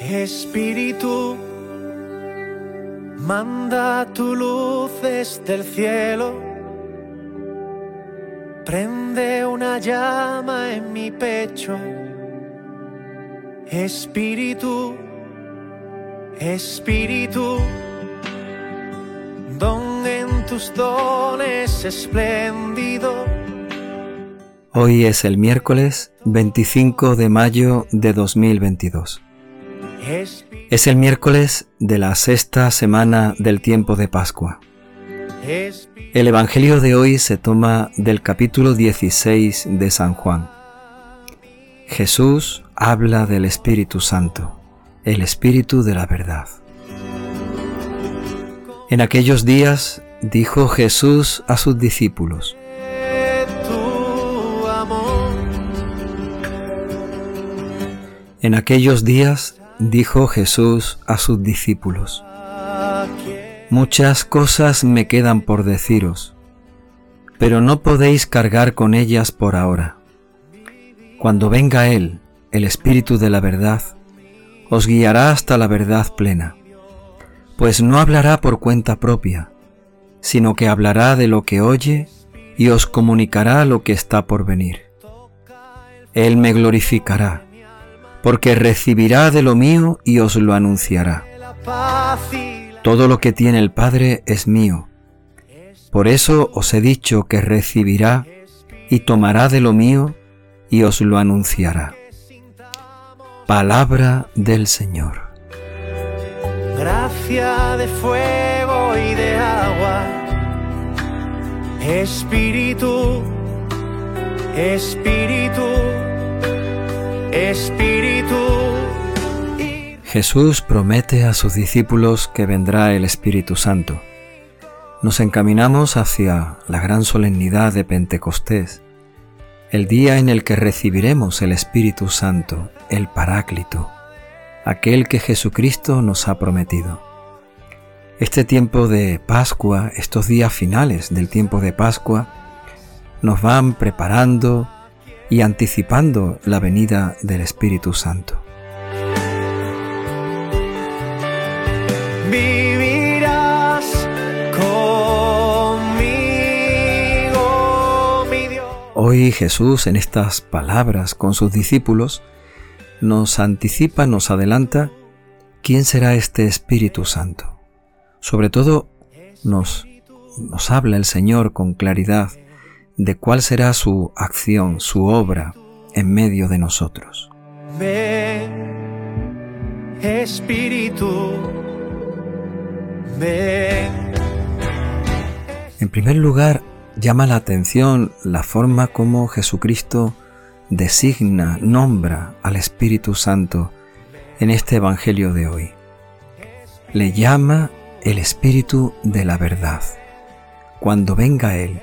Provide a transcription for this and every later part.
Espíritu, manda tu luz desde el cielo, prende una llama en mi pecho. Espíritu, Espíritu, don en tus dones espléndido. Hoy es el miércoles 25 de mayo de 2022. Es el miércoles de la sexta semana del tiempo de Pascua. El Evangelio de hoy se toma del capítulo 16 de San Juan. Jesús habla del Espíritu Santo, el Espíritu de la verdad. En aquellos días dijo Jesús a sus discípulos, En aquellos días dijo Jesús a sus discípulos, Muchas cosas me quedan por deciros, pero no podéis cargar con ellas por ahora. Cuando venga Él, el Espíritu de la verdad, os guiará hasta la verdad plena, pues no hablará por cuenta propia, sino que hablará de lo que oye y os comunicará lo que está por venir. Él me glorificará porque recibirá de lo mío y os lo anunciará. Todo lo que tiene el Padre es mío. Por eso os he dicho que recibirá y tomará de lo mío y os lo anunciará. Palabra del Señor. Gracia de fuego y de agua. Espíritu, Espíritu Jesús promete a sus discípulos que vendrá el Espíritu Santo. Nos encaminamos hacia la gran solemnidad de Pentecostés, el día en el que recibiremos el Espíritu Santo, el Paráclito, aquel que Jesucristo nos ha prometido. Este tiempo de Pascua, estos días finales del tiempo de Pascua, nos van preparando y anticipando la venida del Espíritu Santo. Vivirás conmigo, mi Dios. Hoy Jesús en estas palabras con sus discípulos nos anticipa, nos adelanta quién será este Espíritu Santo. Sobre todo nos, nos habla el Señor con claridad de cuál será su acción, su obra en medio de nosotros. Ven, Espíritu, ven. En primer lugar, llama la atención la forma como Jesucristo designa, nombra al Espíritu Santo en este Evangelio de hoy. Le llama el Espíritu de la verdad. Cuando venga Él,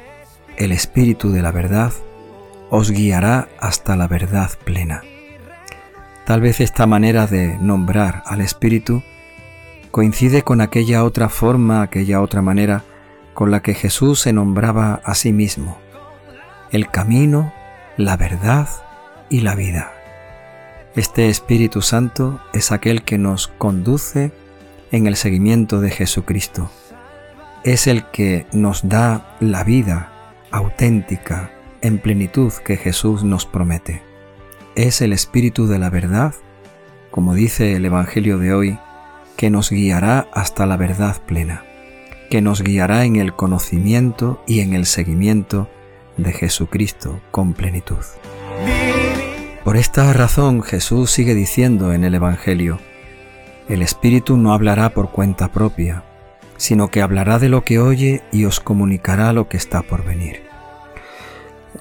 el Espíritu de la verdad os guiará hasta la verdad plena. Tal vez esta manera de nombrar al Espíritu coincide con aquella otra forma, aquella otra manera con la que Jesús se nombraba a sí mismo, el camino, la verdad y la vida. Este Espíritu Santo es aquel que nos conduce en el seguimiento de Jesucristo. Es el que nos da la vida auténtica, en plenitud que Jesús nos promete. Es el Espíritu de la verdad, como dice el Evangelio de hoy, que nos guiará hasta la verdad plena, que nos guiará en el conocimiento y en el seguimiento de Jesucristo con plenitud. Por esta razón Jesús sigue diciendo en el Evangelio, el Espíritu no hablará por cuenta propia, sino que hablará de lo que oye y os comunicará lo que está por venir.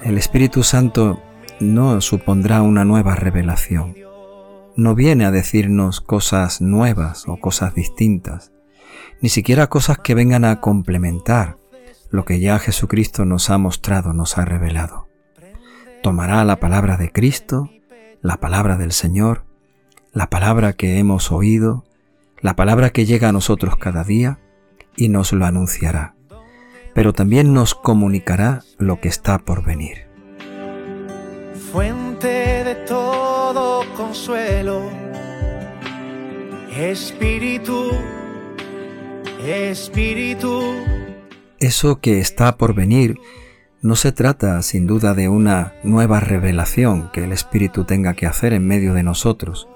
El Espíritu Santo no supondrá una nueva revelación, no viene a decirnos cosas nuevas o cosas distintas, ni siquiera cosas que vengan a complementar lo que ya Jesucristo nos ha mostrado, nos ha revelado. Tomará la palabra de Cristo, la palabra del Señor, la palabra que hemos oído, la palabra que llega a nosotros cada día, y nos lo anunciará, pero también nos comunicará lo que está por venir. Fuente de todo consuelo, Espíritu, Espíritu. Eso que está por venir no se trata sin duda de una nueva revelación que el Espíritu tenga que hacer en medio de nosotros,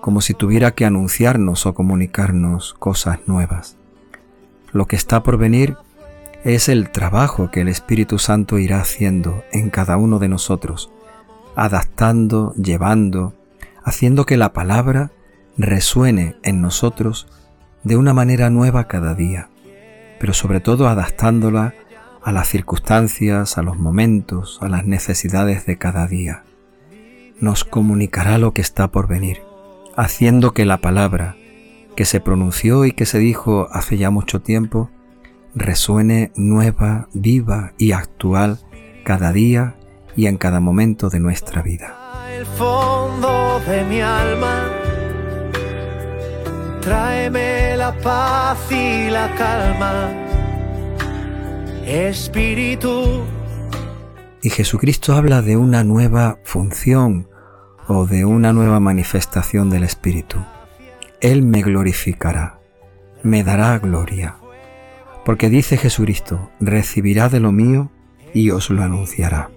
como si tuviera que anunciarnos o comunicarnos cosas nuevas. Lo que está por venir es el trabajo que el Espíritu Santo irá haciendo en cada uno de nosotros, adaptando, llevando, haciendo que la palabra resuene en nosotros de una manera nueva cada día, pero sobre todo adaptándola a las circunstancias, a los momentos, a las necesidades de cada día. Nos comunicará lo que está por venir, haciendo que la palabra que se pronunció y que se dijo hace ya mucho tiempo resuene nueva, viva y actual cada día y en cada momento de nuestra vida. El fondo de mi alma, tráeme la paz y la calma, Espíritu. Y Jesucristo habla de una nueva función o de una nueva manifestación del Espíritu. Él me glorificará, me dará gloria porque dice Jesucristo, recibirá de lo mío y os lo anunciará.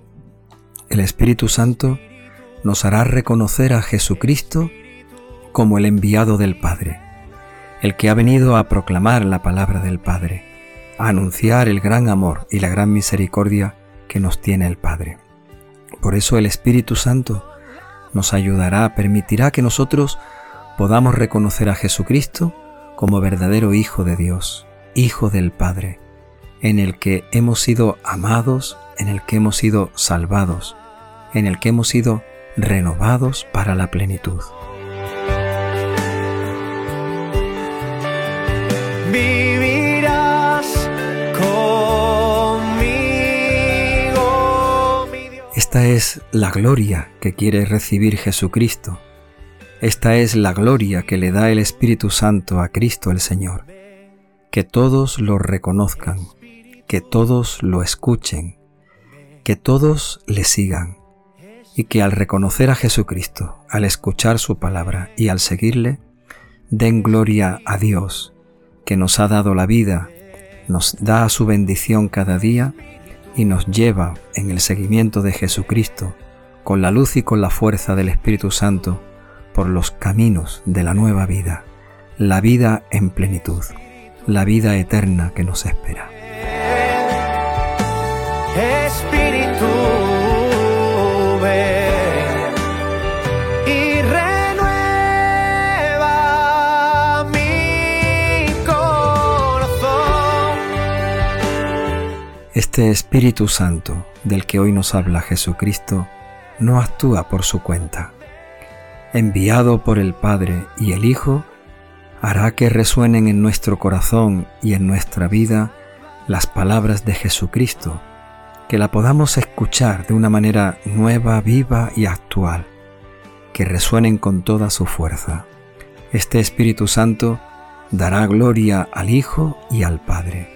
El Espíritu Santo nos hará reconocer a Jesucristo como el enviado del Padre, el que ha venido a proclamar la palabra del Padre, a anunciar el gran amor y la gran misericordia que nos tiene el Padre. Por eso el Espíritu Santo nos ayudará, permitirá que nosotros podamos reconocer a Jesucristo como verdadero Hijo de Dios, Hijo del Padre, en el que hemos sido amados, en el que hemos sido salvados, en el que hemos sido renovados para la plenitud. Vivirás conmigo, Esta es la gloria que quiere recibir Jesucristo. Esta es la gloria que le da el Espíritu Santo a Cristo el Señor. Que todos lo reconozcan, que todos lo escuchen, que todos le sigan, y que al reconocer a Jesucristo, al escuchar su palabra y al seguirle, den gloria a Dios, que nos ha dado la vida, nos da su bendición cada día y nos lleva en el seguimiento de Jesucristo, con la luz y con la fuerza del Espíritu Santo, por los caminos de la nueva vida, la vida en plenitud la vida eterna que nos espera. Espíritu, ven y renueva mi corazón. Este Espíritu Santo del que hoy nos habla Jesucristo no actúa por su cuenta. Enviado por el Padre y el Hijo, hará que resuenen en nuestro corazón y en nuestra vida las palabras de Jesucristo, que la podamos escuchar de una manera nueva, viva y actual, que resuenen con toda su fuerza. Este Espíritu Santo dará gloria al Hijo y al Padre.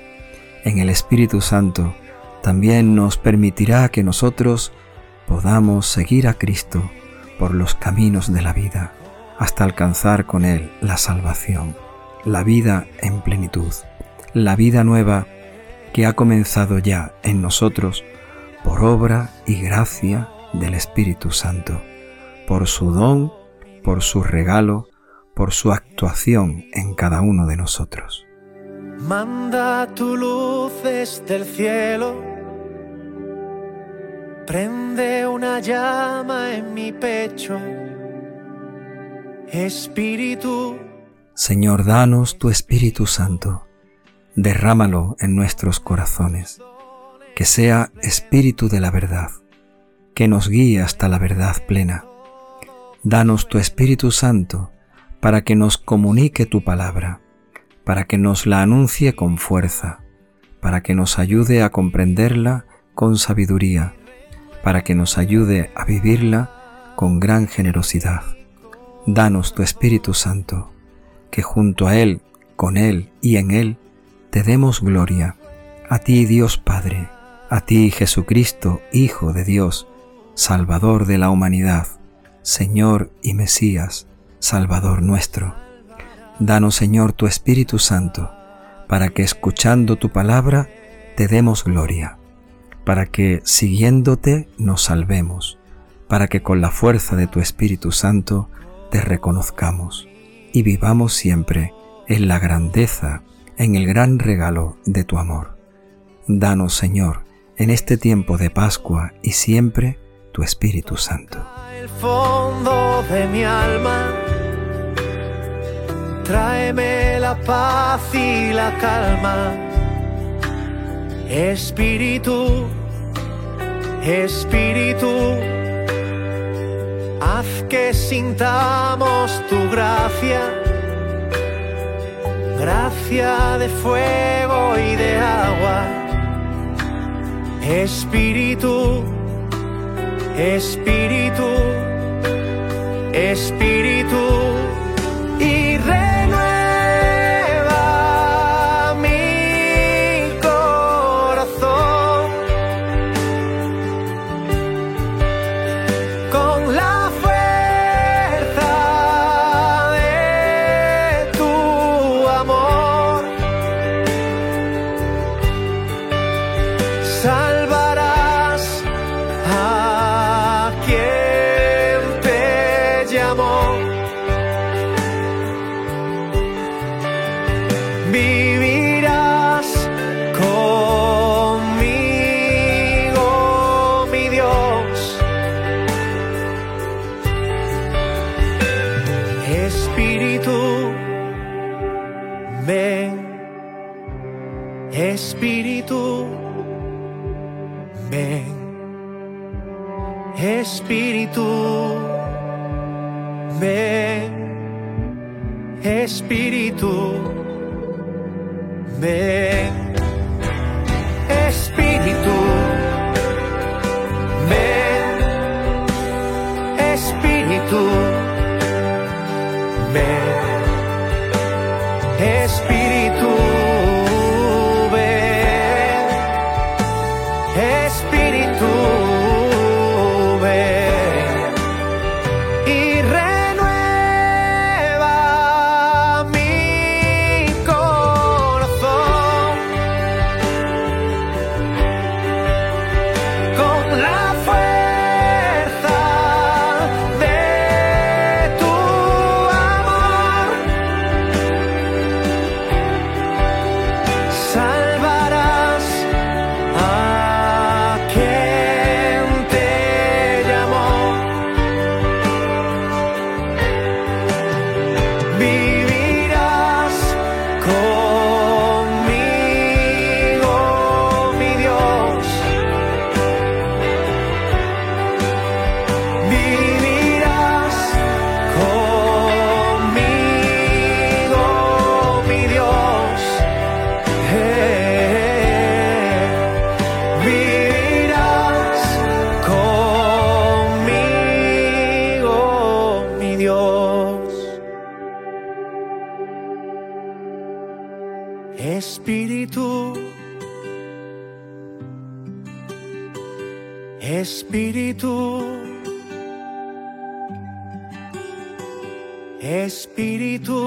En el Espíritu Santo también nos permitirá que nosotros podamos seguir a Cristo por los caminos de la vida hasta alcanzar con Él la salvación, la vida en plenitud, la vida nueva que ha comenzado ya en nosotros por obra y gracia del Espíritu Santo, por su don, por su regalo, por su actuación en cada uno de nosotros. Manda tu luz desde el cielo, prende una llama en mi pecho Espíritu. Señor, danos tu Espíritu Santo, derrámalo en nuestros corazones, que sea Espíritu de la verdad, que nos guíe hasta la verdad plena. Danos tu Espíritu Santo para que nos comunique tu palabra, para que nos la anuncie con fuerza, para que nos ayude a comprenderla con sabiduría, para que nos ayude a vivirla con gran generosidad. Danos tu Espíritu Santo, que junto a Él, con Él y en Él, te demos gloria, a ti Dios Padre, a ti Jesucristo, Hijo de Dios, Salvador de la humanidad, Señor y Mesías, Salvador nuestro. Danos, Señor, tu Espíritu Santo, para que escuchando tu palabra te demos gloria, para que siguiéndote nos salvemos, para que con la fuerza de tu Espíritu Santo te reconozcamos y vivamos siempre en la grandeza, en el gran regalo de tu amor. Danos, Señor, en este tiempo de Pascua y siempre tu Espíritu Santo. El fondo de mi alma, tráeme la paz y la calma. Espíritu, Espíritu, haz que sintamos tu gracia, gracia de fuego y de agua. Espíritu, Espíritu, Espíritu, Salvarás a quien te llamó. Vivirás conmigo, mi Dios. Espíritu, ven. Espíritu, bem. Espírito, vem. Espírito, vem. Espírito. Espíritu, Espíritu, Espíritu,